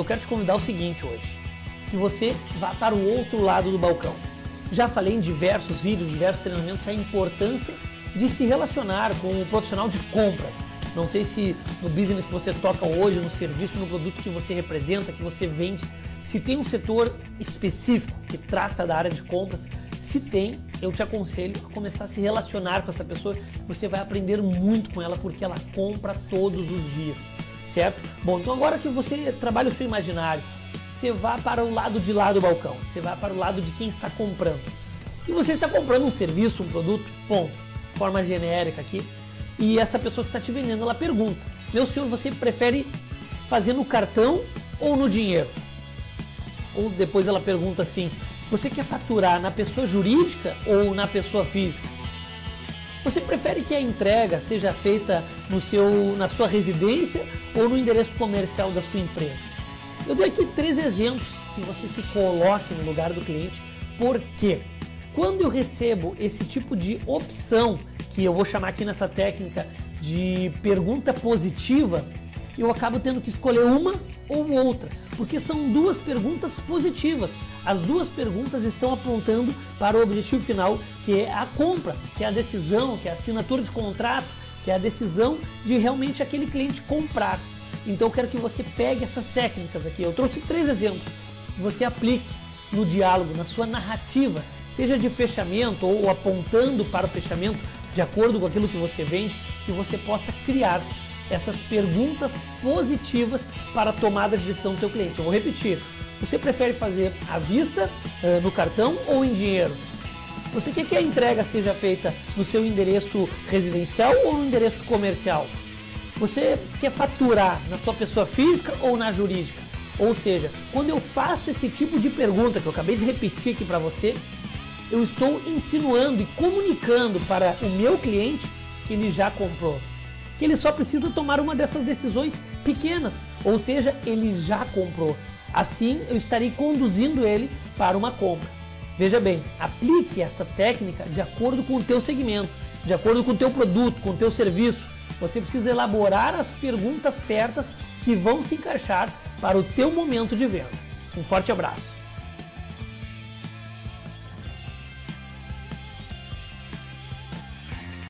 eu quero te convidar o seguinte hoje, que você vá para o outro lado do balcão. Já falei em diversos vídeos, diversos treinamentos a importância de se relacionar com o profissional de compras. Não sei se no business que você toca hoje, no serviço, no produto que você representa, que você vende, se tem um setor específico que trata da área de compras, se tem, eu te aconselho a começar a se relacionar com essa pessoa. Você vai aprender muito com ela porque ela compra todos os dias, certo? Bom, então agora que você trabalha o seu imaginário, você vá para o lado de lá do balcão, você vai para o lado de quem está comprando. E você está comprando um serviço, um produto, ponto, forma genérica aqui. E essa pessoa que está te vendendo, ela pergunta: Meu senhor, você prefere fazer no cartão ou no dinheiro? Ou depois ela pergunta assim: Você quer faturar na pessoa jurídica ou na pessoa física? Você prefere que a entrega seja feita no seu, na sua residência ou no endereço comercial da sua empresa? Eu dei aqui três exemplos que você se coloque no lugar do cliente, porque quando eu recebo esse tipo de opção, que eu vou chamar aqui nessa técnica de pergunta positiva, eu acabo tendo que escolher uma ou outra, porque são duas perguntas positivas. As duas perguntas estão apontando para o objetivo final, que é a compra, que é a decisão, que é a assinatura de contrato, que é a decisão de realmente aquele cliente comprar. Então eu quero que você pegue essas técnicas aqui. Eu trouxe três exemplos. Você aplique no diálogo, na sua narrativa, seja de fechamento ou apontando para o fechamento, de acordo com aquilo que você vende, que você possa criar essas perguntas positivas para a tomada de decisão do seu cliente. Eu vou repetir. Você prefere fazer à vista, eh, no cartão ou em dinheiro? Você quer que a entrega seja feita no seu endereço residencial ou no endereço comercial? Você quer faturar na sua pessoa física ou na jurídica? Ou seja, quando eu faço esse tipo de pergunta que eu acabei de repetir aqui para você, eu estou insinuando e comunicando para o meu cliente que ele já comprou. Que ele só precisa tomar uma dessas decisões pequenas, ou seja, ele já comprou. Assim, eu estarei conduzindo ele para uma compra. Veja bem, aplique essa técnica de acordo com o teu segmento, de acordo com o teu produto, com o teu serviço, você precisa elaborar as perguntas certas que vão se encaixar para o teu momento de venda. Um forte abraço.